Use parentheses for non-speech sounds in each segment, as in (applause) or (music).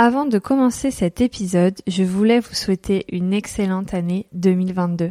Avant de commencer cet épisode, je voulais vous souhaiter une excellente année 2022.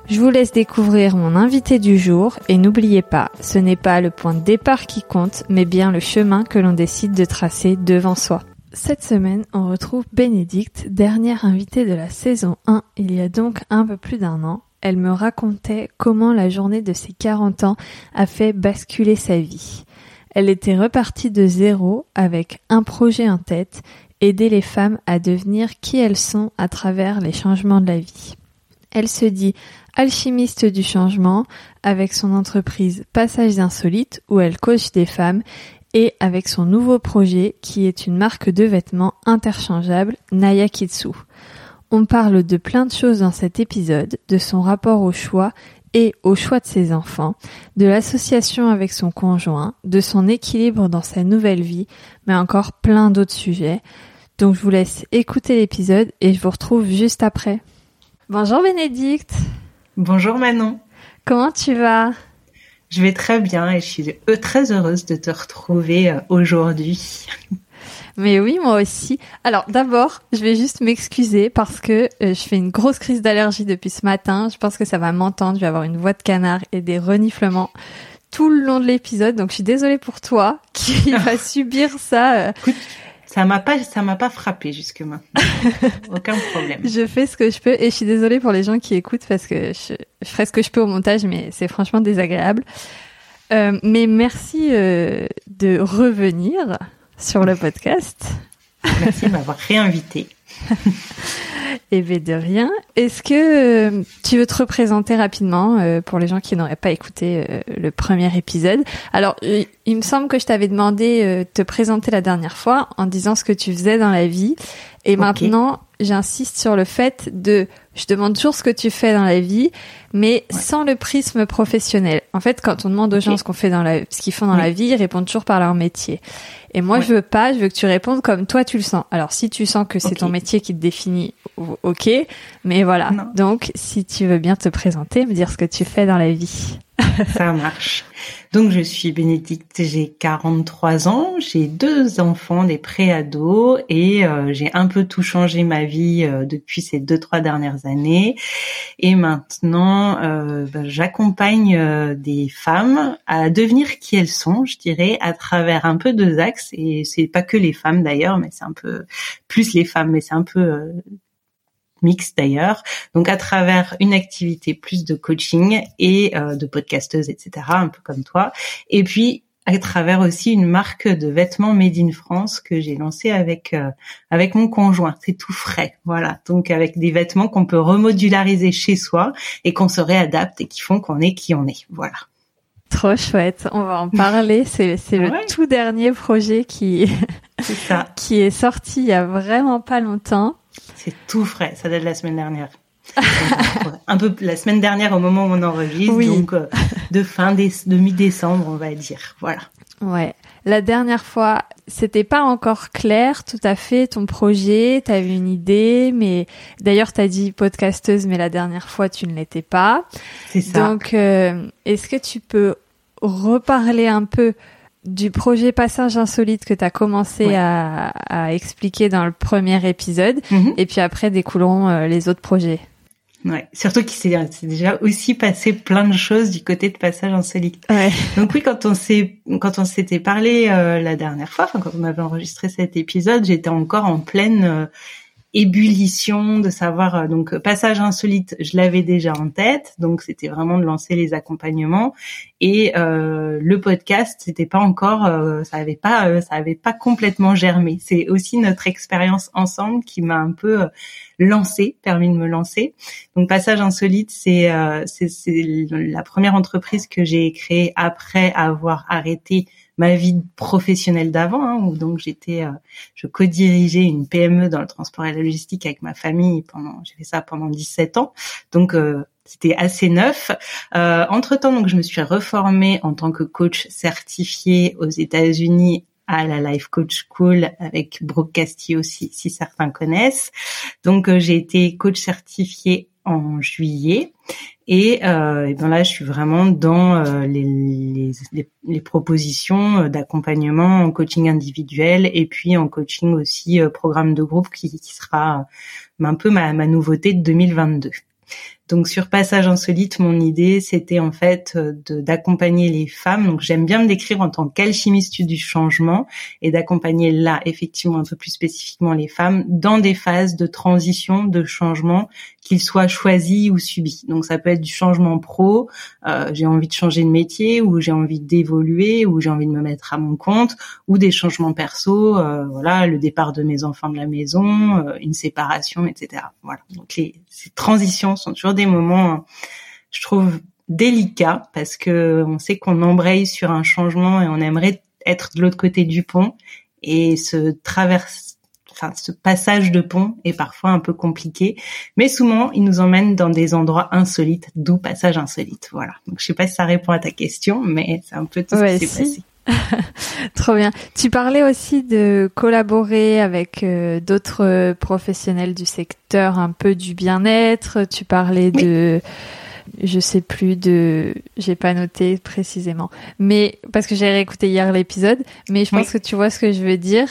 Je vous laisse découvrir mon invité du jour et n'oubliez pas, ce n'est pas le point de départ qui compte, mais bien le chemin que l'on décide de tracer devant soi. Cette semaine, on retrouve Bénédicte, dernière invitée de la saison 1, il y a donc un peu plus d'un an. Elle me racontait comment la journée de ses 40 ans a fait basculer sa vie. Elle était repartie de zéro avec un projet en tête, aider les femmes à devenir qui elles sont à travers les changements de la vie. Elle se dit alchimiste du changement avec son entreprise Passages Insolites où elle coach des femmes et avec son nouveau projet qui est une marque de vêtements interchangeable Naya Kitsu. On parle de plein de choses dans cet épisode, de son rapport au choix et au choix de ses enfants, de l'association avec son conjoint, de son équilibre dans sa nouvelle vie, mais encore plein d'autres sujets. Donc je vous laisse écouter l'épisode et je vous retrouve juste après. Bonjour Bénédicte. Bonjour Manon. Comment tu vas? Je vais très bien et je suis très heureuse de te retrouver euh, aujourd'hui. Mais oui, moi aussi. Alors d'abord, je vais juste m'excuser parce que euh, je fais une grosse crise d'allergie depuis ce matin. Je pense que ça va m'entendre. Je vais avoir une voix de canard et des reniflements tout le long de l'épisode. Donc je suis désolée pour toi (laughs) qui (laughs) va subir ça. Euh, ça m'a pas, ça m'a pas frappé jusque maintenant. (laughs) Aucun problème. Je fais ce que je peux et je suis désolée pour les gens qui écoutent parce que je, je ferai ce que je peux au montage, mais c'est franchement désagréable. Euh, mais merci euh, de revenir sur le podcast. Merci de m'avoir réinvité. (laughs) Eh bien, de rien. Est-ce que euh, tu veux te représenter rapidement euh, pour les gens qui n'auraient pas écouté euh, le premier épisode? Alors, il me semble que je t'avais demandé de te présenter la dernière fois en disant ce que tu faisais dans la vie. Et maintenant, j'insiste sur le fait de, je demande toujours ce que tu fais dans la vie, mais sans le prisme professionnel. En fait, quand on demande aux gens ce qu'on fait dans la, ce qu'ils font dans la vie, ils répondent toujours par leur métier. Et moi, je veux pas, je veux que tu répondes comme toi tu le sens. Alors, si tu sens que c'est ton métier qui te définit, ok. Mais voilà. Donc, si tu veux bien te présenter, me dire ce que tu fais dans la vie. (laughs) Ça marche. Donc je suis Bénédicte, j'ai 43 ans, j'ai deux enfants, des préados et euh, j'ai un peu tout changé ma vie euh, depuis ces deux trois dernières années. Et maintenant, euh, ben, j'accompagne des femmes à devenir qui elles sont, je dirais, à travers un peu deux axes. Et c'est pas que les femmes d'ailleurs, mais c'est un peu plus les femmes, mais c'est un peu mix d'ailleurs. Donc à travers une activité plus de coaching et euh, de podcasteuse, etc. Un peu comme toi. Et puis à travers aussi une marque de vêtements made in France que j'ai lancée avec euh, avec mon conjoint. C'est tout frais, voilà. Donc avec des vêtements qu'on peut remodulariser chez soi et qu'on se réadapte et qui font qu'on est qui on est. Voilà. Trop chouette, on va en parler. C'est c'est le tout dernier projet qui (laughs) qui est sorti il y a vraiment pas longtemps. C'est tout frais, ça date de la semaine dernière. un peu la semaine dernière au moment où on enregistre, donc euh, de fin de mi-décembre, on va dire. Voilà. Ouais. La dernière fois, c'était pas encore clair tout à fait ton projet, tu avais une idée, mais d'ailleurs tu as dit podcasteuse, mais la dernière fois tu ne l'étais pas. C'est ça. Donc, euh, est-ce que tu peux reparler un peu du projet Passage Insolite que tu as commencé à, expliquer dans le premier épisode, mhm. et puis après découleront euh, les autres projets? Ouais, surtout qu'il s'est déjà aussi passé plein de choses du côté de Passage Insolite. Donc oui, quand on s'est quand on s'était parlé euh, la dernière fois, quand on avait enregistré cet épisode, j'étais encore en pleine euh, ébullition de savoir euh, donc passage insolite je l'avais déjà en tête. Donc c'était vraiment de lancer les accompagnements. Et euh, le podcast c'était pas encore euh, ça avait pas euh, ça avait pas complètement germé. C'est aussi notre expérience ensemble qui m'a un peu lancé permis de me lancer. Donc passage insolite c'est c'est la première entreprise que j'ai créée après avoir arrêté ma vie professionnelle d'avant, hein, où donc j'étais, je co-dirigeais une PME dans le transport et la logistique avec ma famille pendant, j'ai fait ça pendant 17 ans, donc c'était assez neuf. Euh, entre temps, donc je me suis reformée en tant que coach certifié aux États-Unis à la Life Coach School avec Brooke Castillo, si, si certains connaissent. Donc euh, j'ai été coach certifié en juillet et, euh, ben là je suis vraiment dans euh, les, propositions d'accompagnement en coaching individuel et puis en coaching aussi programme de groupe qui, qui sera un peu ma, ma nouveauté de 2022. Donc sur Passage Insolite, mon idée, c'était en fait euh, d'accompagner les femmes. Donc j'aime bien me décrire en tant qu'alchimiste du changement et d'accompagner là, effectivement, un peu plus spécifiquement les femmes dans des phases de transition, de changement, qu'ils soient choisis ou subis. Donc ça peut être du changement pro, euh, j'ai envie de changer de métier, ou j'ai envie d'évoluer, ou j'ai envie de me mettre à mon compte, ou des changements perso, euh, voilà, le départ de mes enfants de la maison, une séparation, etc. Voilà. Donc les ces transitions sont toujours des moments, je trouve, délicats parce que on sait qu'on embraye sur un changement et on aimerait être de l'autre côté du pont et ce traverse, enfin, ce passage de pont est parfois un peu compliqué, mais souvent il nous emmène dans des endroits insolites, d'où passage insolite. Voilà. Donc je sais pas si ça répond à ta question, mais c'est un peu tout ce qui s'est passé. (laughs) Trop bien. Tu parlais aussi de collaborer avec euh, d'autres professionnels du secteur, un peu du bien-être. Tu parlais de, je sais plus de, j'ai pas noté précisément, mais parce que j'ai réécouté hier l'épisode, mais je pense que tu vois ce que je veux dire.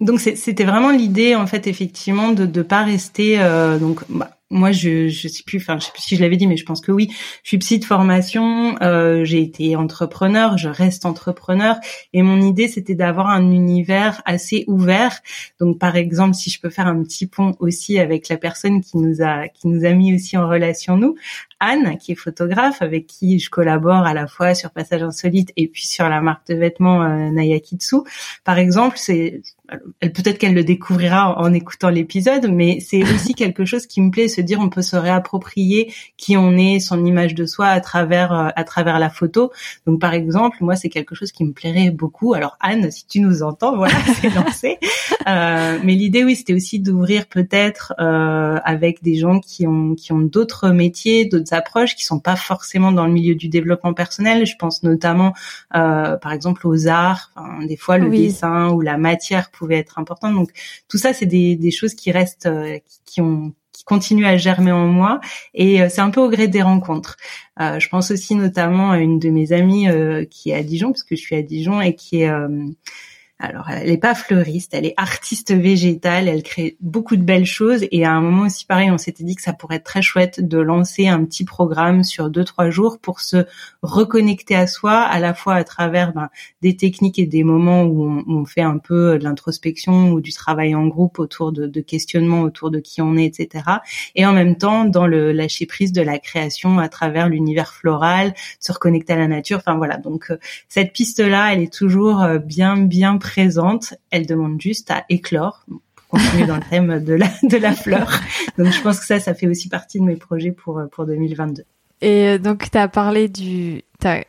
Donc c'était vraiment l'idée en fait effectivement de ne pas rester euh, donc bah, moi, je je sais plus, enfin, je sais plus si je l'avais dit, mais je pense que oui. Je suis psy de formation, euh, j'ai été entrepreneur, je reste entrepreneur, et mon idée c'était d'avoir un univers assez ouvert. Donc, par exemple, si je peux faire un petit pont aussi avec la personne qui nous a qui nous a mis aussi en relation nous, Anne, qui est photographe, avec qui je collabore à la fois sur Passage Insolite et puis sur la marque de vêtements euh, Nayakitsu. Par exemple, c'est peut-être qu'elle le découvrira en, écoutant l'épisode, mais c'est (laughs) aussi quelque chose qui me plaît, se dire on peut se réapproprier qui on est, son image de soi à travers euh, à travers la photo. Donc par exemple, moi c'est quelque chose qui me plairait beaucoup. Alors Anne, si tu nous entends, voilà, (laughs) c'est lancé. Euh, mais l'idée, oui, c'était aussi d'ouvrir peut-être euh, avec des gens qui ont qui ont d'autres métiers, d'autres approches, qui sont pas forcément dans le milieu du développement personnel. Je pense notamment, euh, par exemple, aux arts. Enfin, des fois, le dessin ou la matière pouvait être important. Donc tout ça, c'est des, des choses qui restent, euh, qui, ont qui continuent à germer en moi et euh, c'est un peu au gré des rencontres. Euh, je pense aussi notamment à une de mes amies qui est à Dijon parce que je suis à Dijon et qui est alors, elle n'est pas fleuriste, elle est artiste végétale, elle crée beaucoup de belles choses. Et à un moment aussi, pareil, on s'était dit que ça pourrait être très chouette de lancer un petit programme sur deux trois jours pour se reconnecter à soi, à la fois à travers ben, des techniques et des moments où on, fait un peu de l'introspection ou du travail en groupe autour de, de questionnements autour de qui on est, etc. Et en même temps, dans le lâcher prise de la création à travers l'univers floral, se reconnecter à la nature. Enfin voilà. Donc euh, cette piste là, elle est toujours euh, bien bien présente, elle demande juste à éclore pour continuer dans le thème de la, de la fleur. Donc je pense que ça, ça fait aussi partie de mes projets pour, pour 2022. Et euh, donc tu as parlé du... As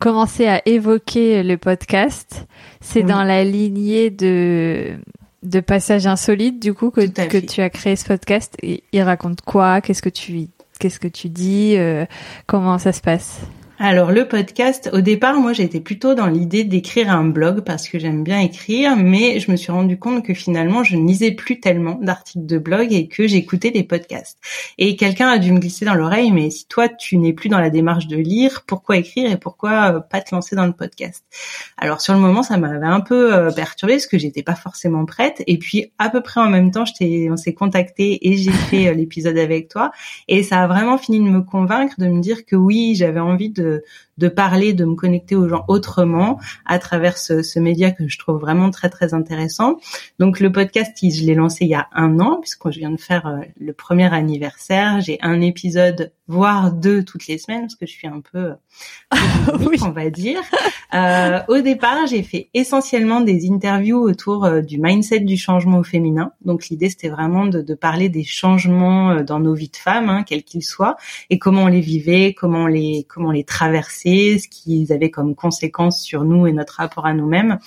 commencé à évoquer le podcast. C'est dans la lignée de de passages insolites du coup que, que tu as créé ce podcast. Et il raconte quoi? Qu'est-ce que tu qu'est-ce que tu dis? Euh, Comment ça se passe? Alors le podcast, au départ, moi j'étais plutôt dans l'idée d'écrire un blog parce que j'aime bien écrire, mais je me suis rendu compte que finalement je ne lisais plus tellement d'articles de blog et que j'écoutais des podcasts. Et quelqu'un a dû me glisser dans l'oreille, mais si toi tu n'es plus dans la démarche de lire, pourquoi écrire et pourquoi euh, pas te lancer dans le podcast? Alors sur le moment, ça m'avait un peu euh, perturbée parce que j'étais pas forcément prête. Et puis à peu près en même temps, on s'est contacté et j'ai fait euh, l'épisode avec toi. Et ça a vraiment fini de me convaincre, de me dire que oui, j'avais envie de Titel de, parler, de me connecter aux gens autrement à travers ce, média que je trouve vraiment très très intéressant. Donc le podcast, je l'ai lancé il y a un an puisque je viens de faire euh, le premier anniversaire. J'ai un épisode voire deux toutes les semaines parce que je suis un peu, (laughs) oui. on va dire. Euh, au départ, j'ai fait essentiellement des interviews autour euh, du mindset du changement au féminin. Donc l'idée c'était vraiment de, de, parler des changements dans nos vies de femmes, hein, quels qu'ils soient, et comment on les vivait, comment on les comment on les traversait ce qu'ils avaient comme conséquence sur nous et notre rapport à nous-mêmes.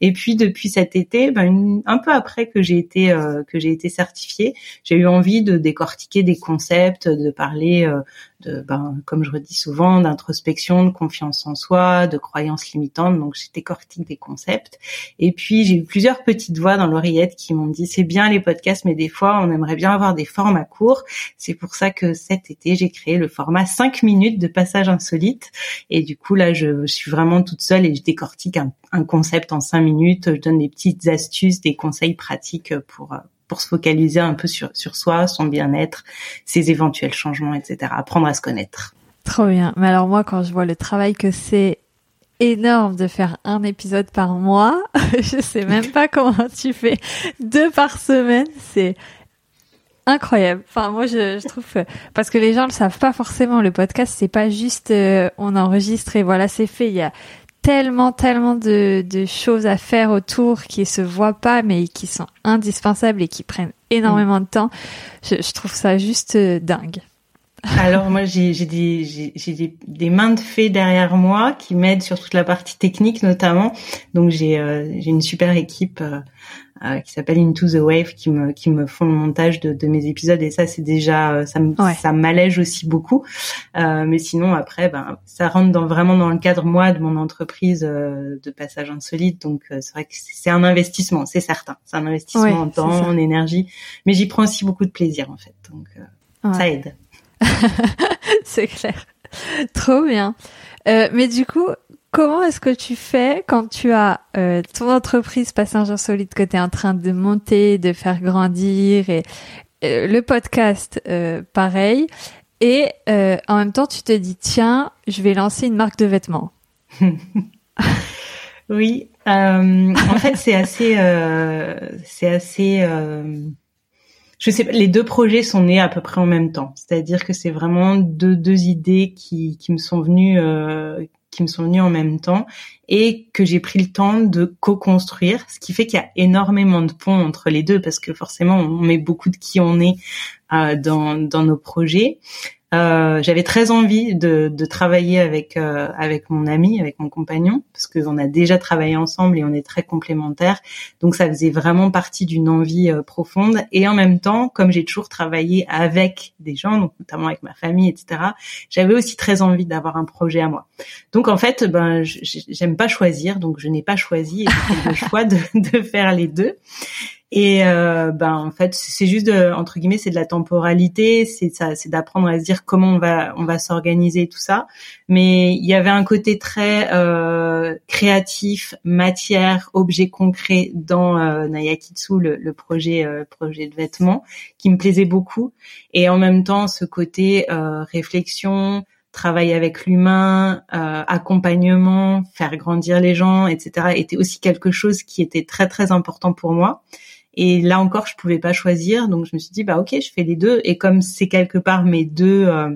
Et puis depuis cet été, ben, un peu après que j'ai été que j'ai été certifiée, j'ai eu envie de décortiquer des concepts, de parler de, ben, comme je redis souvent, d'introspection, de confiance en soi, de croyances limitantes. Donc, j'ai décortique des concepts. Et puis, j'ai eu plusieurs petites voix dans l'oreillette qui m'ont dit, c'est bien les podcasts, mais des fois, on aimerait bien avoir des formats courts. C'est pour ça que cet été, j'ai créé le format 5 minutes de passage insolite. Et du coup, là, je, suis vraiment toute seule et je décortique un, un concept en 5 minutes. Je donne des petites astuces, des conseils pratiques pour, pour se focaliser un peu sur, sur soi, son bien-être, ses éventuels changements, etc. Apprendre à se connaître. Trop bien. Mais alors moi, quand je vois le travail que c'est énorme de faire un épisode par mois, (laughs) je sais même pas comment tu fais deux par semaine. C'est incroyable. Enfin, moi, je, trouve parce que les gens le savent pas forcément. Le podcast, c'est pas juste euh, on enregistre et voilà, c'est fait. Il y a tellement, tellement de, choses à faire autour qui se voient pas, mais qui sont indispensables et qui prennent énormément de temps. Je, je trouve ça juste euh, dingue. Alors moi j'ai des j'ai des, des mains de fées derrière moi qui m'aident sur toute la partie technique notamment. Donc j'ai euh, j'ai une super équipe euh, euh, qui s'appelle Into the Wave qui me qui me font le montage de, de mes épisodes. Et ça c'est déjà euh, ça ça m'allège aussi beaucoup. Euh, mais sinon après ben ça rentre dans vraiment dans le cadre moi de mon entreprise euh, de passage insolite. Donc c'est vrai que c'est un investissement c'est certain. C'est un investissement en temps en énergie. Mais j'y prends aussi beaucoup de plaisir en fait. Donc ça aide (laughs) c'est clair trop bien mais du coup comment est-ce que tu fais quand tu as euh, ton entreprise Passage Insolite que tu es en train de monter, de faire grandir et euh, le podcast euh, pareil et en même temps tu te dis tiens, je vais lancer une marque de vêtements. (laughs) oui, en fait c'est assez c'est assez je sais pas, les deux projets sont nés à peu près en même temps. C'est-à-dire que c'est vraiment deux, deux idées qui, qui me sont venues, euh, qui me sont venus en même temps et que j'ai pris le temps de co-construire, ce qui fait qu'il y a énormément de ponts entre les deux parce que forcément on met beaucoup de qui on est euh, dans, dans nos projets. Euh, j'avais très envie de, de travailler avec euh, avec mon ami, avec mon compagnon, parce qu'on a déjà travaillé ensemble et on est très complémentaires. Donc ça faisait vraiment partie d'une envie euh, profonde. Et en même temps, comme j'ai toujours travaillé avec des gens, donc notamment avec ma famille, etc., j'avais aussi très envie d'avoir un projet à moi. Donc en fait, ben j'aime pas choisir, donc je n'ai pas choisi et j'ai fait le (laughs) choix de, de faire les deux. Et euh, ben en fait, c'est juste de, entre guillemets, c'est de la temporalité, c'est ça, c'est d'apprendre à se dire comment on va on va s'organiser tout ça. Mais il y avait un côté très euh, créatif, matière, objet concret dans euh, Nayakitsu, le, le projet euh, projet de vêtements, qui me plaisait beaucoup. Et en même temps, ce côté euh, réflexion, travail avec l'humain, euh, accompagnement, faire grandir les gens, etc., était aussi quelque chose qui était très très important pour moi. Et là encore, je pouvais pas choisir, donc je me suis dit bah ok, je fais les deux. Et comme c'est quelque part mes deux euh,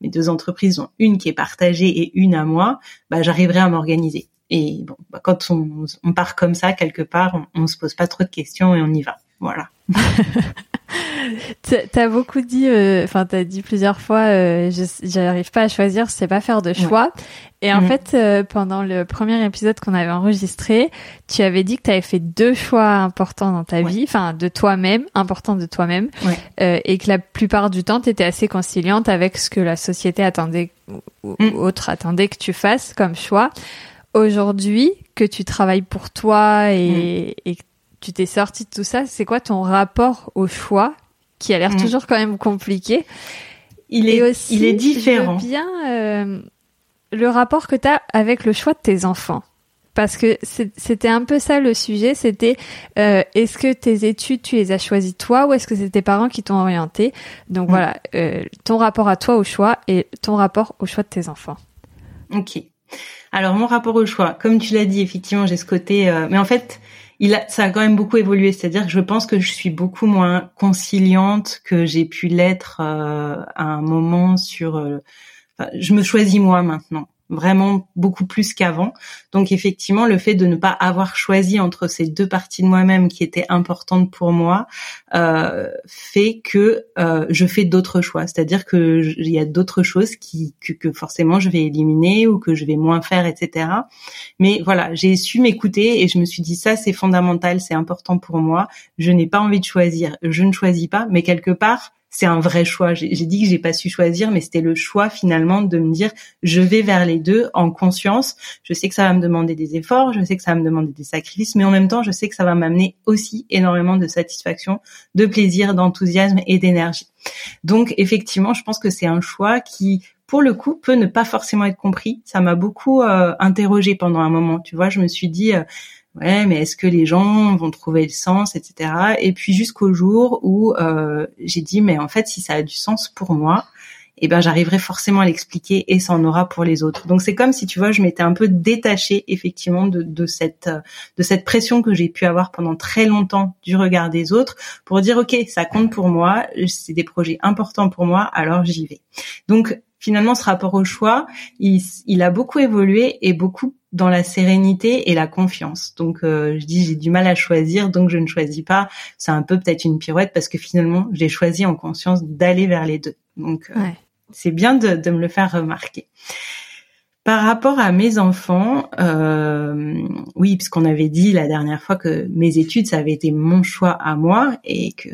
mes deux entreprises, une qui est partagée et une à moi, bah j'arriverai à m'organiser. Et bon, bah, quand on, on, part comme ça quelque part, on, on se pose pas trop de questions et on y va. Voilà. (laughs) T'as beaucoup dit, euh, enfin t'as dit plusieurs fois, euh, j'arrive pas à choisir, je sais pas faire de choix. Et en mhm. fait, euh, pendant le premier épisode qu'on avait enregistré, tu avais dit que tu avais fait deux choix importants dans ta vie, enfin de toi-même, importants de toi-même, euh, et que la plupart du temps, tu étais assez conciliante avec ce que la société attendait ou mm. autre attendait que tu fasses comme choix. Aujourd'hui, que tu travailles pour toi et, mm. et que tu t'es sorti de tout ça, c'est quoi ton rapport au choix qui a l'air mm. toujours quand même compliqué? Il est, aussi, il est différent. bien euh, le rapport que tu as avec le choix de tes enfants. Parce que c'était un peu ça le sujet, c'était euh, est-ce que tes études tu les as choisies toi ou est-ce que c'est tes parents qui t'ont orienté? Donc mm. voilà, euh, ton rapport à toi au choix et ton rapport au choix de tes enfants. Ok. Alors mon rapport au choix, comme tu l'as dit, effectivement j'ai ce côté, euh, mais en fait il a, ça a quand même beaucoup évolué. C'est-à-dire que je pense que je suis beaucoup moins conciliante que j'ai pu l'être euh, à un moment sur. Euh, je me choisis moi maintenant. Vraiment beaucoup plus qu'avant. Donc effectivement, le fait de ne pas avoir choisi entre ces deux parties de moi-même qui étaient importantes pour moi euh, fait que euh, je fais d'autres choix. C'est-à-dire que il y a d'autres choses qui que, que, forcément je vais éliminer ou que je vais moins faire, etc. Mais voilà, j'ai su m'écouter et je me suis dit ça c'est fondamental, c'est important pour moi. Je n'ai pas envie de choisir, je ne choisis pas, mais quelque part c'est un vrai choix. J'ai dit que j'ai pas su choisir, mais c'était le choix finalement de me dire je vais vers les deux en conscience. Je sais que ça va me demander des efforts, je sais que ça va me demander des sacrifices, mais en même temps, je sais que ça va m'amener aussi énormément de satisfaction, de plaisir, d'enthousiasme et d'énergie. Donc effectivement, je pense que c'est un choix qui pour le coup peut ne pas forcément être compris. Ça m'a beaucoup euh, interrogé pendant un moment. Tu vois, je me suis dit euh, ouais, mais est-ce que les gens vont trouver le sens, etc. Et puis jusqu'au jour où euh, j'ai dit, mais en fait, si ça a du sens pour moi, eh ben j'arriverai forcément à l'expliquer et ça en aura pour les autres. Donc c'est comme si tu vois, je m'étais un peu détachée effectivement de, de cette de cette pression que j'ai pu avoir pendant très longtemps du regard des autres pour dire ok, ça compte pour moi, c'est des projets importants pour moi, alors j'y vais. Donc finalement, ce rapport au choix, il, il a beaucoup évolué et beaucoup dans la sérénité et la confiance. Donc euh, je dis j'ai du mal à choisir, donc je ne choisis pas. C'est un peu peut-être une pirouette parce que finalement j'ai choisi en conscience d'aller vers les deux. Donc euh, c'est bien de, de, me le faire remarquer. Par rapport à mes enfants, euh, oui, puisqu'on avait dit la dernière fois que mes études ça avait été mon choix à moi et que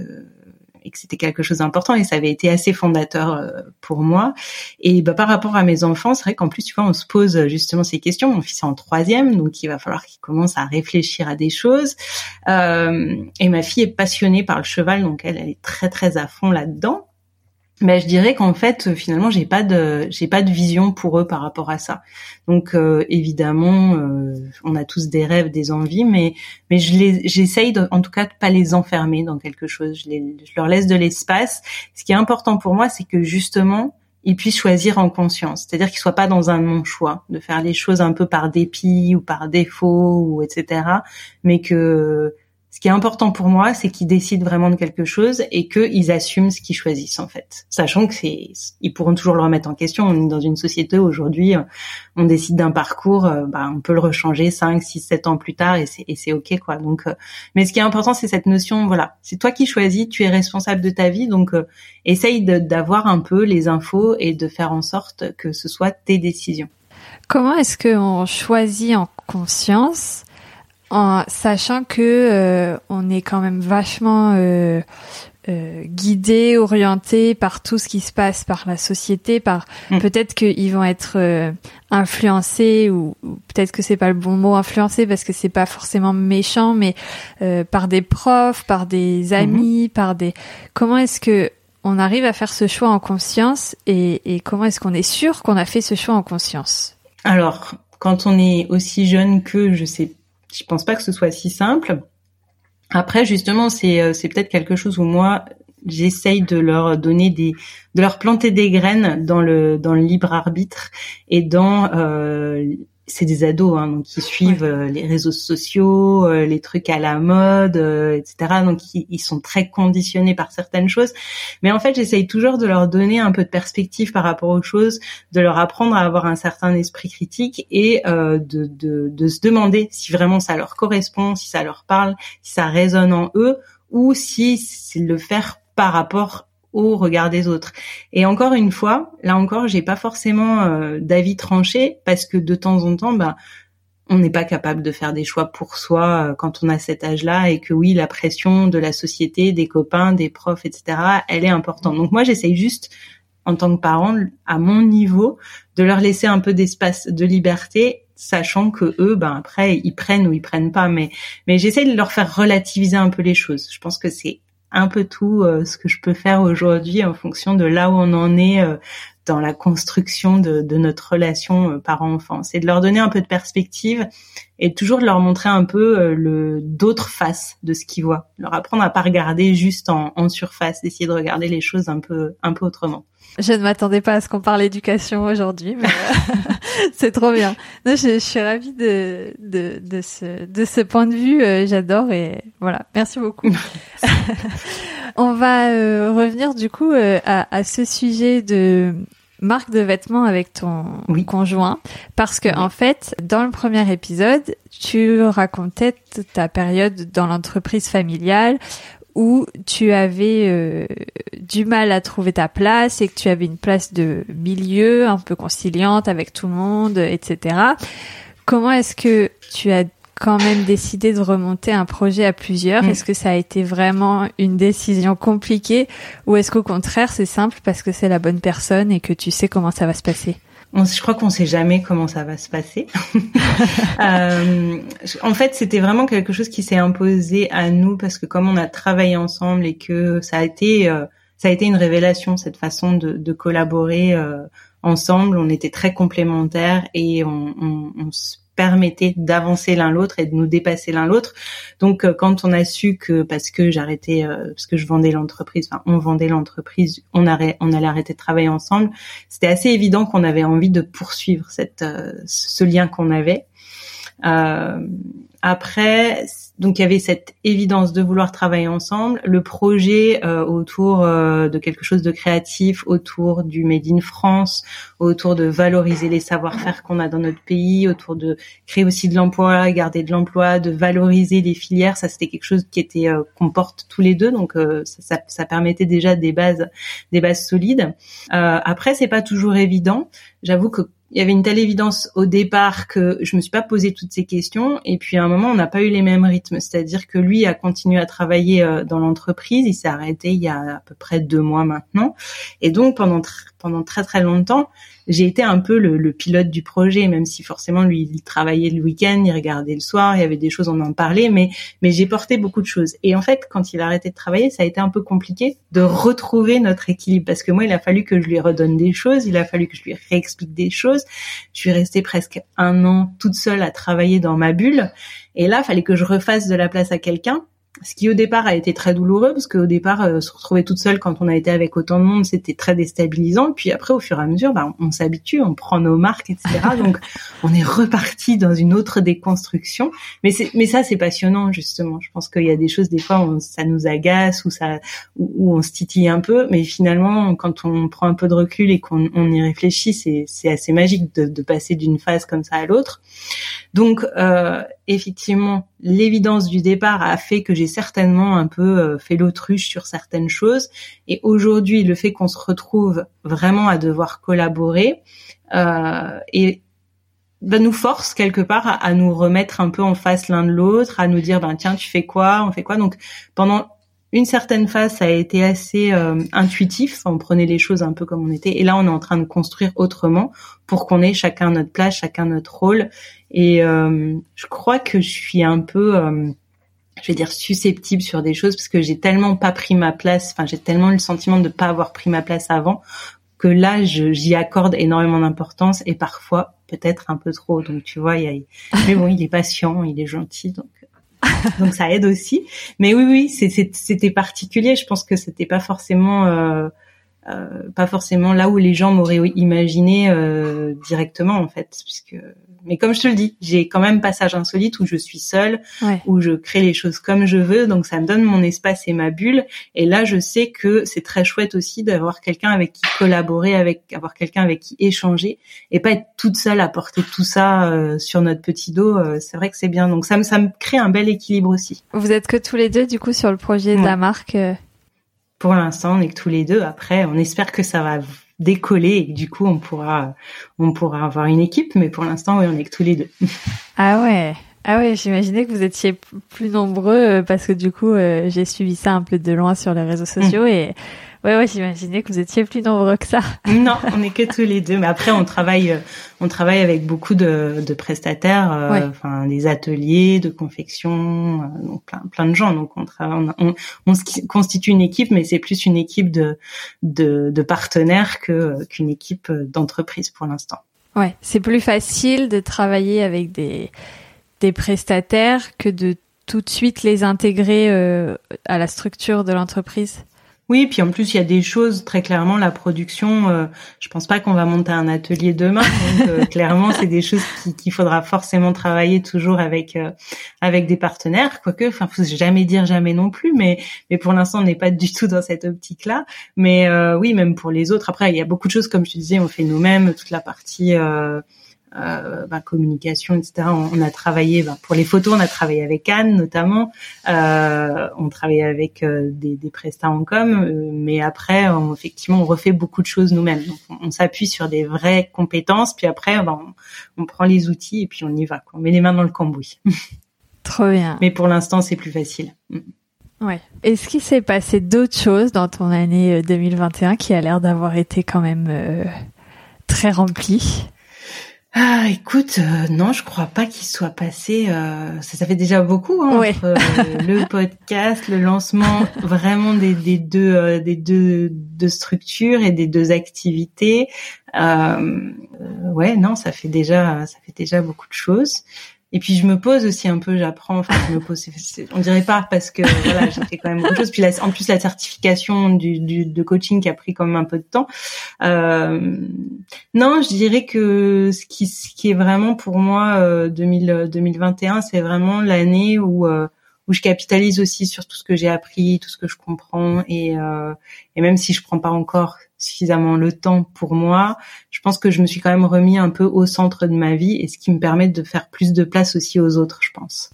et que c'était quelque chose d'important et ça avait été assez fondateur euh, pour moi. Et bah, par rapport à mes enfants, c'est vrai qu'en plus, tu vois, on se pose justement ces questions. Mon fils est en troisième, donc il va falloir qu'il commence à réfléchir à des choses. Euh, et ma fille est passionnée par le cheval, donc elle, elle est très très à fond là-dedans ben, je dirais qu'en fait finalement j'ai pas de j'ai pas de vision pour eux par rapport à ça. Donc euh, évidemment euh, on a tous des rêves, des envies, mais mais je les j'essaye en tout cas de pas les enfermer dans quelque chose. Je, les, je leur laisse de l'espace. Ce qui est important pour moi, c'est que justement ils puissent choisir en conscience, c'est-à-dire qu'ils soient pas dans un non choix, de faire les choses un peu par dépit ou par défaut ou etc. Mais que ce qui est important pour moi, c'est qu'ils décident vraiment de quelque chose et qu'ils assument ce qu'ils choisissent en fait, sachant que c'est, ils pourront toujours le remettre en question. On est dans une société aujourd'hui, on décide d'un parcours, euh, bah, on peut le rechanger 5, 6, 7 ans plus tard et c'est, et c'est ok quoi. Donc, euh, mais ce qui est important, c'est cette notion, voilà, c'est toi qui choisis, tu es responsable de ta vie, donc euh, essaye d'avoir un peu les infos et de faire en sorte que ce soit tes décisions. Comment est-ce qu'on choisit en conscience en sachant que euh, on est quand même vachement euh, euh, guidé, orienté par tout ce qui se passe par la société, par mm. peut-être qu'ils vont être euh, influencés ou, peut-être que c'est pas le bon mot influencé parce que c'est pas forcément méchant, mais par des profs, par des mm-hmm. amis, par des. Comment est-ce que on arrive à faire ce choix en conscience et, et comment est-ce qu'on est sûr qu'on a fait ce choix en conscience? Alors, quand on est aussi jeune que je sais je pense pas que ce soit si simple. Après, justement, c'est euh, c'est peut-être quelque chose où moi j'essaye de leur donner des de leur planter des graines dans le dans le libre arbitre et dans euh, c'est des ados, hein, donc qui suivent euh, les réseaux sociaux, euh, les trucs à la mode, euh, etc. Donc ils, sont très conditionnés par certaines choses. Mais en fait, j'essaye toujours de leur donner un peu de perspective par rapport aux choses, de leur apprendre à avoir un certain esprit critique et de, de, de se demander si vraiment ça leur correspond, si ça leur parle, si ça résonne en eux, ou si c'est le faire par rapport au regard des autres. Et encore une fois, là encore, j'ai pas forcément euh, d'avis tranché parce que de temps en temps, bah, on n'est pas capable de faire des choix pour soi euh, quand on a cet âge-là et que oui, la pression de la société, des copains, des profs, etc., elle est importante. Donc moi, j'essaye juste en tant que parent, à mon niveau, de leur laisser un peu d'espace de liberté sachant que eux, ben après, ils prennent ou ils prennent pas, mais mais j'essaie de leur faire relativiser un peu les choses. Je pense que c'est un peu tout euh, ce que je peux faire aujourd'hui en fonction de là où on en est euh, dans la construction de, de notre relation euh, parent-enfant. C'est de leur donner un peu de perspective et toujours de leur montrer un peu le d'autres faces de ce qu'ils voient. Leur apprendre à pas regarder juste en, en surface, d'essayer de regarder les choses un peu un peu autrement. Je ne m'attendais pas à ce qu'on parle éducation aujourd'hui, mais (laughs) c'est trop bien. je, je, suis ravie de, de, de, ce, de ce point de vue. Euh, j'adore et voilà. Merci beaucoup. (laughs) (laughs) On va euh, revenir du coup euh, à, à, ce sujet de marque de vêtements avec ton conjoint parce que en fait, dans le premier épisode, tu racontais ta période dans l'entreprise familiale où tu avais euh, du mal à trouver ta place et que tu avais une place de milieu un peu conciliante avec tout le monde, etc. Comment est-ce que tu as quand même décidé de remonter un projet à plusieurs mm. Est-ce que ça a été vraiment une décision compliquée ou est-ce qu'au contraire c'est simple parce que c'est la bonne personne et que tu sais comment ça va se passer? Je crois qu'on sait jamais comment ça va se passer. (laughs) euh, en fait, c'était vraiment quelque chose qui s'est imposé à nous parce que comme on a travaillé ensemble et que ça a été euh, ça a été une révélation cette façon de, de collaborer euh, ensemble. On était très complémentaires et on, on, on se permettait d'avancer l'un l'autre et de nous dépasser l'un l'autre. Donc euh, quand on a su que parce que j'arrêtais euh, parce que je vendais l'entreprise, enfin on vendait l'entreprise, on on allait arrêter de travailler ensemble, c'était assez évident qu'on avait envie de poursuivre cette euh, ce lien qu'on avait. après donc il y avait cette évidence de vouloir travailler ensemble, le projet euh, autour euh, de quelque chose de créatif, autour du Made in France, autour de valoriser les savoir-faire qu'on a dans notre pays, autour de créer aussi de l'emploi, garder de l'emploi, de valoriser les filières, ça c'était quelque chose qui était euh, qu'on porte tous les deux, donc ça, ça, ça, permettait déjà des bases, des bases solides. après c'est pas toujours évident. J'avoue que il y avait une telle évidence au départ que je me suis pas posé toutes ces questions et puis à un moment on n'a pas eu les mêmes rythmes c'est-à-dire que lui a continué à travailler euh, dans l'entreprise. Il s'est arrêté il y a à peu près deux mois maintenant. Et donc pendant pendant très très longtemps j'ai été un peu le, le, pilote du projet, même si forcément lui il travaillait le week-end, il regardait le soir, il y avait des choses on en parlait, mais mais j'ai porté beaucoup de choses. Et en fait, quand il a arrêté de travailler, ça a été un peu compliqué de retrouver notre équilibre parce que moi, il a fallu que je lui redonne des choses, il a fallu que je lui réexplique des choses. Je suis restée presque un an toute seule à travailler dans ma bulle, et là, fallait que je refasse de la place à quelqu'un ce qui au départ a été très douloureux parce qu'au départ euh, se retrouver toute seule quand on a été avec autant de monde c'était très déstabilisant. Puis après au fur et à mesure bah, on, s'habitue on prend nos marques etc (laughs) donc on est reparti dans une autre déconstruction. Mais c'est mais ça c'est passionnant justement. Je pense qu'il y a des choses des fois on, ça nous agace ou ça ou, on se titille un peu. Mais finalement quand on prend un peu de recul et qu'on on y réfléchit c'est c'est assez magique de, de passer d'une phase comme ça à l'autre. Donc euh, effectivement, l'évidence du départ a fait que j'ai certainement un peu euh, fait l'autruche sur certaines choses. Et aujourd'hui, le fait qu'on se retrouve vraiment à devoir collaborer euh, et nous force quelque part à, à, nous remettre un peu en face l'un de l'autre, à nous dire ben tiens tu fais quoi, on fait quoi? Donc pendant une certaine phase, a été assez euh, intuitif. On prenait les choses un peu comme on était. Et là, on est en train de construire autrement pour qu'on ait chacun notre place, chacun notre rôle. Et euh, je crois que je suis un peu, euh, je vais dire, susceptible sur des choses parce que j'ai tellement pas pris ma place. Enfin, j'ai tellement le sentiment de pas avoir pris ma place avant que là, j'y accorde énormément d'importance et parfois peut-être un peu trop. Donc, tu vois, il a... il est patient, il est gentil, (laughs) donc ça aide aussi. Mais oui, oui, c'était particulier. Je pense que c'était pas forcément euh, euh, pas forcément là où les gens m'auraient imaginé euh, directement en fait, puisque mais comme je te le dis, j'ai quand même passage insolite où je suis seule, où je crée les choses comme je veux, donc ça me donne mon espace et ma bulle. Et là, je sais que c'est très chouette aussi d'avoir quelqu'un avec qui collaborer, avec avoir quelqu'un avec qui échanger, et pas être toute seule à porter tout ça euh, sur notre petit dos. Euh, c'est vrai que c'est bien. Donc ça me ça me crée un bel équilibre aussi. Vous êtes que tous les deux du coup sur le projet de la marque. Pour l'instant, on est que tous les deux. Après, on espère que ça va décoller et du coup on pourra on pourra avoir une équipe mais pour l'instant oui on est que tous les deux. (laughs) Ah ouais. Ah ouais, j'imaginais que vous étiez plus nombreux euh, parce que du coup euh, j'ai suivi ça un peu de loin sur les réseaux sociaux mm. et Ouais, ouais, j'imaginais que vous étiez plus nombreux que ça. (laughs) non, on est que tous les deux. Mais après, on travaille, euh, on travaille avec beaucoup de, de prestataires, euh, enfin des ateliers de confection, euh, donc plein, plein de gens. Donc on, travaille, on, on, constitue une équipe, mais c'est plus une équipe de, de, de partenaires que qu'une équipe d'entreprise pour l'instant. Ouais, c'est plus facile de travailler avec des des prestataires que de tout de suite les intégrer à la structure de l'entreprise. Oui, puis en plus il y a des choses très clairement la production. Euh, je pense pas qu'on va monter un atelier demain. (laughs) Donc euh, clairement c'est des choses qu'il faudra forcément travailler toujours avec euh, avec des partenaires. Quoique, enfin faut jamais dire jamais non plus. Mais mais pour l'instant on n'est pas du tout dans cette optique là. Mais euh, oui, même pour les autres. Après il y a beaucoup de choses comme je disais, on fait nous-mêmes toute la partie euh, bah, communication, etc. On, a travaillé bah, pour les photos, on a travaillé avec Anne notamment. Euh, on travaillait avec euh, des, des prestats en com, euh, mais après, on, effectivement, on refait beaucoup de choses nous-mêmes. on, s'appuie sur des vraies compétences, puis après, bah, on, prend les outils et puis on y va. Quoi. On met les mains dans le cambouis. (laughs) Trop bien. Mais pour l'instant, c'est plus facile. Mm. Ouais. Est-ce qu'il s'est passé d'autres choses dans ton année 2021 qui a l'air d'avoir été quand même très remplie ah, écoute, euh, non, je crois pas qu'il soit passé. Euh, ça, ça fait déjà beaucoup hein, entre euh, le (laughs) podcast, le lancement, vraiment des, des deux des deux, deux structures et des deux activités. ouais, non, ça fait déjà ça fait déjà beaucoup de choses. Et puis je me pose aussi un peu, j'apprends, enfin je me pose, on dirait pas parce que voilà, j'ai fait quand même beaucoup de choses. Puis en plus la certification du, du, de coaching qui a pris quand même un peu de temps. Euh, non, je dirais que ce qui, ce qui est vraiment pour moi euh, 2000, 2021, c'est vraiment l'année où euh, où je capitalise aussi sur tout ce que j'ai appris, tout ce que je comprends et, euh, et même si je prends pas encore suffisamment le temps pour moi, je pense que je me suis quand même remis un peu au centre de ma vie et ce qui me permet de faire plus de place aussi aux autres, je pense.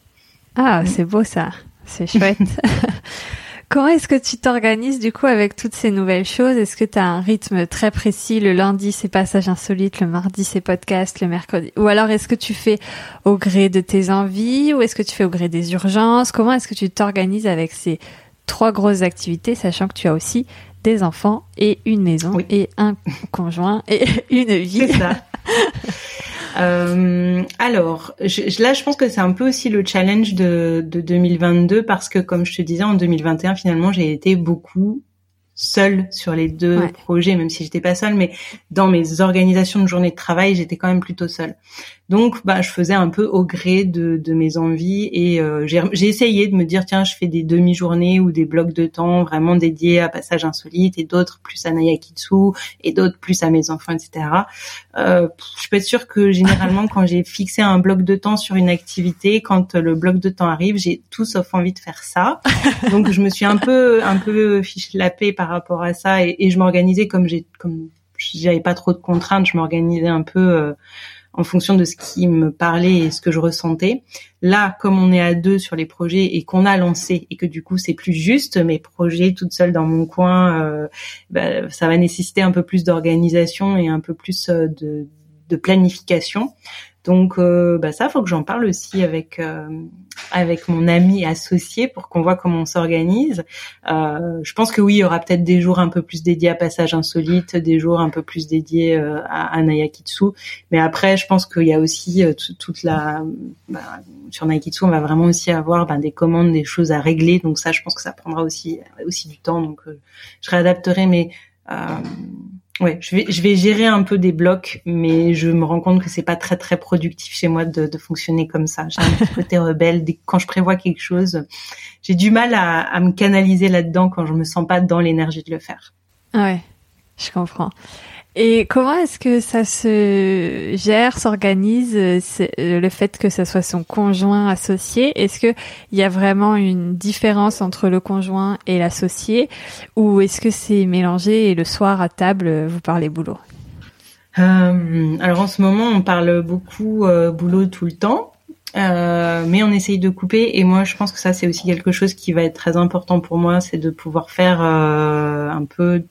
Ah, c'est beau ça. C'est chouette. (laughs) Comment est-ce que tu t'organises du coup avec toutes ces nouvelles choses? Est-ce que tu as un rythme très précis? Le lundi, c'est passage insolite, le mardi, c'est podcast, le mercredi. Ou alors est-ce que tu fais au gré de tes envies? Ou est-ce que tu fais au gré des urgences? Comment est-ce que tu t'organises avec ces trois grosses activités, sachant que tu as aussi des enfants et une maison et un conjoint et (laughs) une vie. C'est ça. (laughs) euh, alors, je, là, je pense que c'est un peu aussi le challenge de, de 2022 parce que, comme je te disais, en 2021, finalement, j'ai été beaucoup seule sur les deux projets, même si j'étais pas seule, mais dans mes organisations de journée de travail, j'étais quand même plutôt seule. Donc, bah, je faisais un peu au gré de, de mes envies et euh, j'ai essayé de me dire tiens, je fais des demi-journées ou des blocs de temps vraiment dédiés à passage insolite et d'autres plus à Nayakitsu et d'autres plus à mes enfants, etc. Euh, je peux être sûre que généralement, quand j'ai fixé un bloc de temps sur une activité, quand le bloc de temps arrive, j'ai tout sauf envie de faire ça. Donc, je me suis un peu un peu fiché la paix par rapport à ça et, et je m'organisais comme j'ai comme j'avais pas trop de contraintes, je m'organisais un peu. Euh, en fonction de ce qui me parlait et ce que je ressentais. Là, comme on est à deux sur les projets et qu'on a lancé et que du coup c'est plus juste mes projets toute seule dans mon coin, euh, bah, ça va nécessiter un peu plus d'organisation et un peu plus euh, de, de planification. Donc euh, bah ça, faut que j'en parle aussi avec euh, avec mon ami associé pour qu'on voit comment on s'organise. Euh, je pense que oui, il y aura peut-être des jours un peu plus dédiés à passage insolite, des jours un peu plus dédiés euh, à, Nayakitsu. Mais après, je pense qu'il y a aussi toute la bah, sur Nayakitsu, on va vraiment aussi avoir bah, des commandes, des choses à régler. Donc ça, je pense que ça prendra aussi aussi du temps. Donc je réadapterai, mais Ouais, je vais, je vais gérer un peu des blocs, mais je me rends compte que c'est pas très très productif chez moi de, de fonctionner comme ça. J'ai un petit (laughs) côté rebelle. Quand je prévois quelque chose, j'ai du mal à, à me canaliser là-dedans quand je me sens pas dans l'énergie de le faire. Ouais, je comprends. Et comment est-ce que ça se gère, s'organise euh, le fait que ça soit son conjoint associé? Est-ce que il y a vraiment une différence entre le conjoint et l'associé, ou est-ce que c'est mélangé et le soir à table vous parlez boulot? Euh, Alors en ce moment on parle beaucoup euh, boulot tout le temps. Euh, mais on essaye de couper et moi je pense que ça c'est aussi quelque chose qui va être très important pour moi c'est de pouvoir faire euh, un peu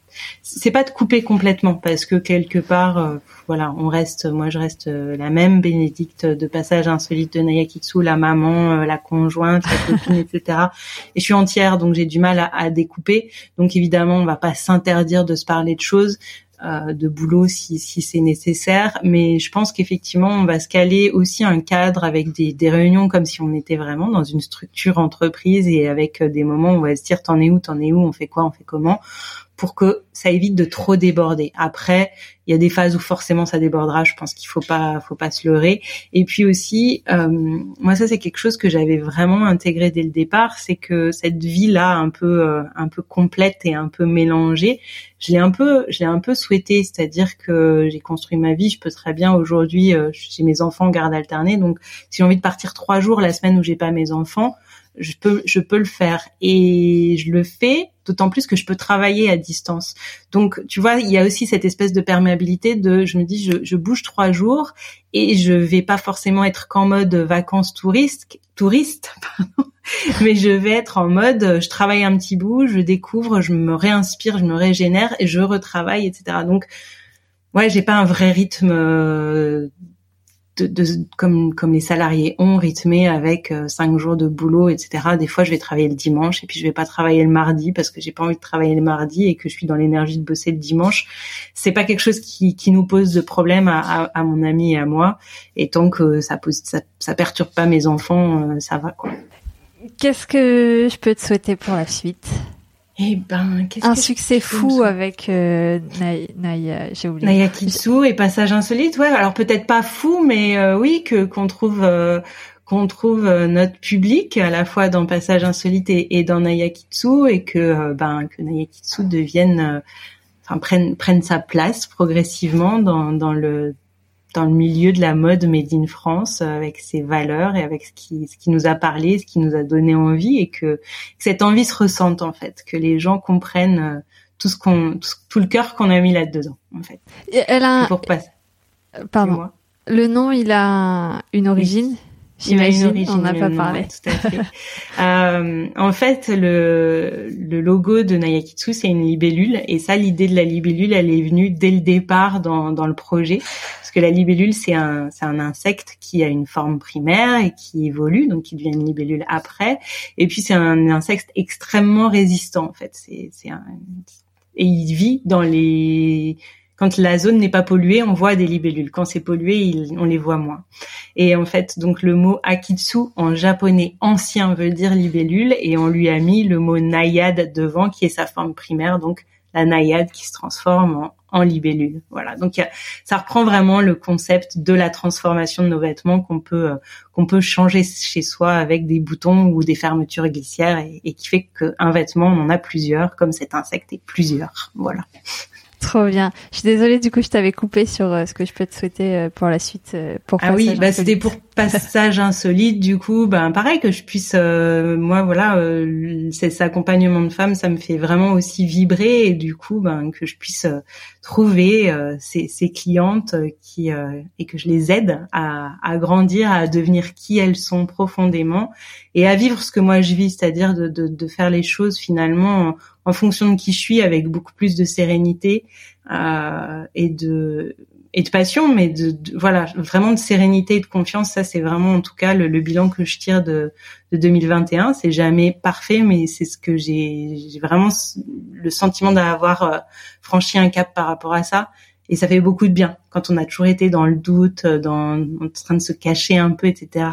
c'est pas de couper complètement parce que quelque part euh, voilà on reste moi je reste euh, la même Bénédicte de passage insolite de Nayakitsu la maman la conjointe la copine etc et je suis entière donc j'ai du mal à, à découper. Donc évidemment on va pas s'interdire de se parler de choses de boulot si, si c'est nécessaire. Mais je pense qu'effectivement, on va se caler aussi un cadre avec des, des, réunions comme si on était vraiment dans une structure entreprise et avec euh, des moments où on va se dire t'en es où, t'en es où, on fait quoi, on fait comment pour que ça évite de trop déborder. Après, il y a des phases où forcément ça débordera. Je pense qu'il faut pas, faut pas se leurrer. Et puis aussi, euh, moi ça c'est quelque chose que j'avais vraiment intégré dès le départ, c'est que cette vie là un peu, euh, un peu complète et un peu mélangée, je l'ai un peu, je l'ai un peu souhaité. C'est-à-dire que j'ai construit ma vie. Je peux très bien aujourd'hui, euh, j'ai mes enfants en garde alternée, donc si j'ai envie de partir trois jours la semaine où j'ai pas mes enfants, je peux je peux le faire et je le fais d'autant plus que je peux travailler à distance. Donc tu vois, il y a aussi cette espèce de perméabilité de je me dis je, je bouge trois jours et je vais pas forcément être qu'en mode vacances touristes touriste (laughs) mais je vais être en mode je travaille un petit bout, je découvre, je me réinspire, je me régénère et je retravaille etc. Donc ouais, j'ai pas un vrai rythme euh, de, de, comme comme les salariés ont rythmé avec euh, cinq jours de boulot, etc. Des fois, je vais travailler le dimanche et puis je vais pas travailler le mardi parce que j'ai pas envie de travailler le mardi et que je suis dans l'énergie de bosser le dimanche. C'est pas quelque chose qui, qui nous pose de problème à, à, à, mon ami et à moi. Et tant que ça pose, ça, ça perturbe pas mes enfants, euh, ça va quoi. Qu'est-ce que je peux te souhaiter pour la suite? Eh ben, un succès fou avec euh, Naya, j'ai oublié. Naya Kitsu et Passage insolite, ouais. Alors peut-être pas fou, mais euh, oui que qu'on trouve euh, qu'on trouve euh, notre public à la fois dans Passage insolite et, et dans Naya Kitsu et que ben que Naya Kitsu devienne, enfin prenne prenne sa place progressivement dans dans le dans le milieu de la mode made in France euh, avec ses valeurs et avec ce qui ce qui nous a parlé, ce qui nous a donné envie et que, que cette envie se ressente en fait, que les gens comprennent euh, tout ce qu'on tout, le cœur qu'on a mis là-dedans en fait. Et elle a pour passer. Pardon. Le nom, il a une origine? J'imagine, on n'a pas parlé. tout à fait. (laughs) euh, en fait, le, le logo de Nayakitsu, c'est une libellule. Et ça, l'idée de la libellule, elle est venue dès le départ dans, dans le projet. Parce que la libellule, c'est un, c'est un insecte qui a une forme primaire et qui évolue, donc qui devient une libellule après. Et puis, c'est un insecte extrêmement résistant, en fait. C'est, c'est un, et il vit dans les quand la zone n'est pas polluée, on voit des libellules. Quand c'est pollué, on les voit moins. Et en fait, donc le mot akitsu en japonais ancien veut dire libellule et on lui a mis le mot naïade devant qui est sa forme primaire, donc la naïade qui se transforme en, libellule. Voilà. Donc ça reprend vraiment le concept de la transformation de nos vêtements qu'on peut euh, qu'on peut changer chez soi avec des boutons ou des fermetures glissières et, et qui fait qu'un vêtement on en a plusieurs comme cet insecte est plusieurs. Voilà. Trop bien. Je suis désolée, du coup, je t'avais coupé sur euh, ce que je peux te souhaiter euh, pour la suite. Euh, pour ah oui, bah c'était pour passage insolite. Du coup, ben pareil que je puisse, moi voilà, c'est cet accompagnement de femmes, ça me fait vraiment aussi vibrer et du coup, ben que je puisse trouver ces, ces, clientes qui et que je les aide à, à grandir, à devenir qui elles sont profondément et à vivre ce que moi je vis, c'est-à-dire de, de, de faire les choses finalement en fonction de qui je suis, avec beaucoup plus de sérénité euh, et de passion, mais de, voilà vraiment de sérénité et de confiance. Ça, c'est vraiment en tout cas le, bilan que je tire de, de 2021. C'est jamais parfait, mais c'est ce que j'ai j'ai vraiment le sentiment d'avoir euh, franchi un cap par rapport à ça. Et ça fait beaucoup de bien quand on a toujours été dans le doute, dans en train de se cacher un peu, etc.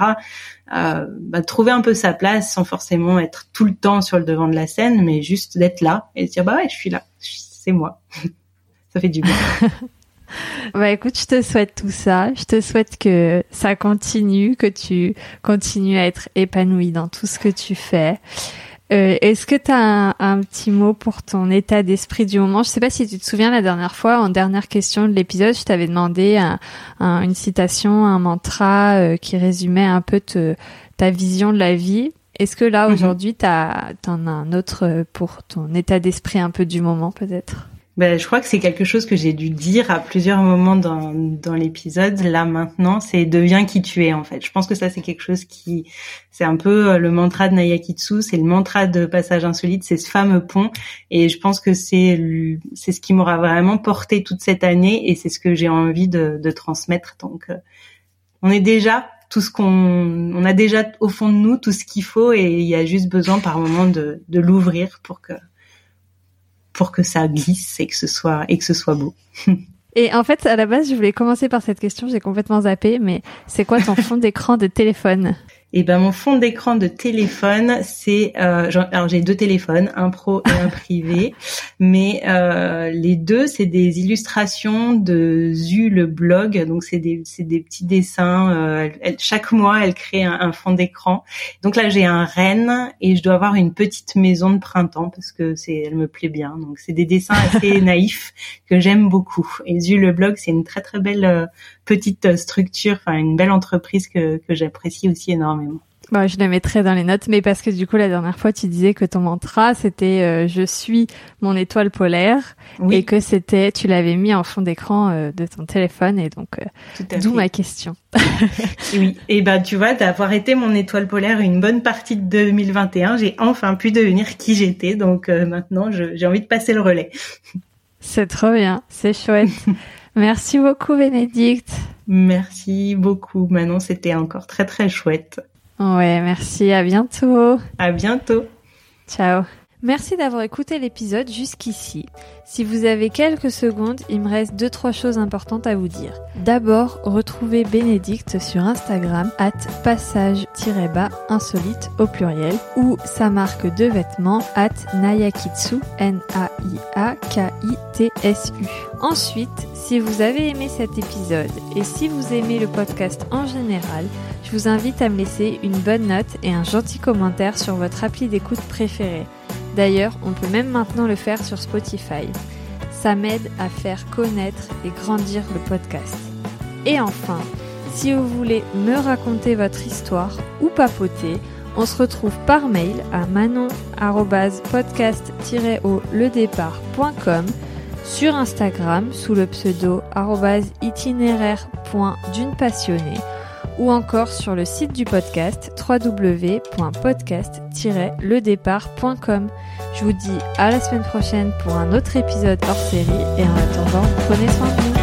Euh, bah, trouver un peu sa place sans forcément être tout le temps sur le devant de la scène, mais juste d'être là et de dire bah ouais, je suis là, c'est moi. (laughs) ça fait du bien. (laughs) bah écoute, je te souhaite tout ça. Je te souhaite que ça continue, que tu continues à être épanoui dans tout ce que tu fais. Euh, Est-ce que tu as un, petit mot pour ton état d'esprit du moment? Je sais pas si tu te souviens la dernière fois, en dernière question de l'épisode, je t'avais demandé un, une citation, un mantra euh, qui résumait un peu te, ta vision de la vie. Est-ce que là, mhm. aujourd'hui, tu en as un autre pour ton état d'esprit un peu du moment peut-être? Ben, je crois que c'est quelque chose que j'ai dû dire à plusieurs moments dans, dans l'épisode. Là maintenant, c'est deviens qui tu es en fait. Je pense que ça c'est quelque chose qui, c'est un peu euh, le mantra de Nayakitsu, c'est le mantra de passage insolite, c'est ce fameux pont. Et je pense que c'est c'est ce qui m'aura vraiment porté toute cette année et c'est ce que j'ai envie de, de transmettre. Donc, euh, on est déjà tout ce qu'on, on a déjà au fond de nous tout ce qu'il faut et il y a juste besoin par moment de, de l'ouvrir pour que pour que ça glisse et que ce soit et que ce soit beau. (laughs) Et en fait, à la base, je voulais commencer par cette question, j'ai complètement zappé, mais c'est quoi ton fond d'écran de téléphone? Et ben mon fond d'écran de téléphone, c'est euh, alors j'ai deux téléphones, un pro et un privé, (laughs) mais euh, les deux c'est des illustrations de Zu le blog, donc c'est des c'est des petits dessins. Euh, chaque mois elle crée un, un fond d'écran. Donc là j'ai un renne et je dois avoir une petite maison de printemps parce que c'est elle me plaît bien. Donc c'est des dessins assez (laughs) naïfs que j'aime beaucoup. Et Zu le blog c'est une très très belle euh, petite structure, enfin une belle entreprise que que j'apprécie aussi énormément. Bah, je la mettrai dans les notes, mais parce que du coup la dernière fois tu disais que ton mantra c'était euh, je suis mon étoile polaire et que c'était tu l'avais mis en fond d'écran euh, de ton téléphone et donc euh, d'où ma question. (laughs) oui, et bah tu vois d'avoir été mon étoile polaire une bonne partie de 2021, j'ai enfin pu devenir qui j'étais donc maintenant j'ai envie de passer le relais. C'est trop bien, c'est chouette. (laughs) Merci beaucoup Bénédicte. Merci beaucoup Manon, c'était encore très très chouette. Ouais, merci, à bientôt. À bientôt. Ciao. Merci d'avoir écouté l'épisode jusqu'ici. Si vous avez quelques secondes, il me reste deux trois choses importantes à vous dire. D'abord, retrouvez Bénédicte sur Instagram at passage-bas insolite au pluriel ou sa marque de vêtements at Nayakitsu N-A-I-A-K-I-T-S-U. Ensuite, si vous avez aimé cet épisode et si vous aimez le podcast en général, je vous invite à me laisser une bonne note et un gentil commentaire sur votre appli d'écoute préférée. D'ailleurs, on peut même maintenant le faire sur Spotify. Ça m'aide à faire connaître et grandir le podcast. Et enfin, si vous voulez me raconter votre histoire ou papoter, on se retrouve par mail à manon-podcast-ledépart.com sur Instagram sous le pseudo itinéraire.d'une passionnée ou encore sur le site du podcast www.podcast-ledépart.com. Je vous dis à la semaine prochaine pour un autre épisode hors série et en attendant, prenez soin de vous.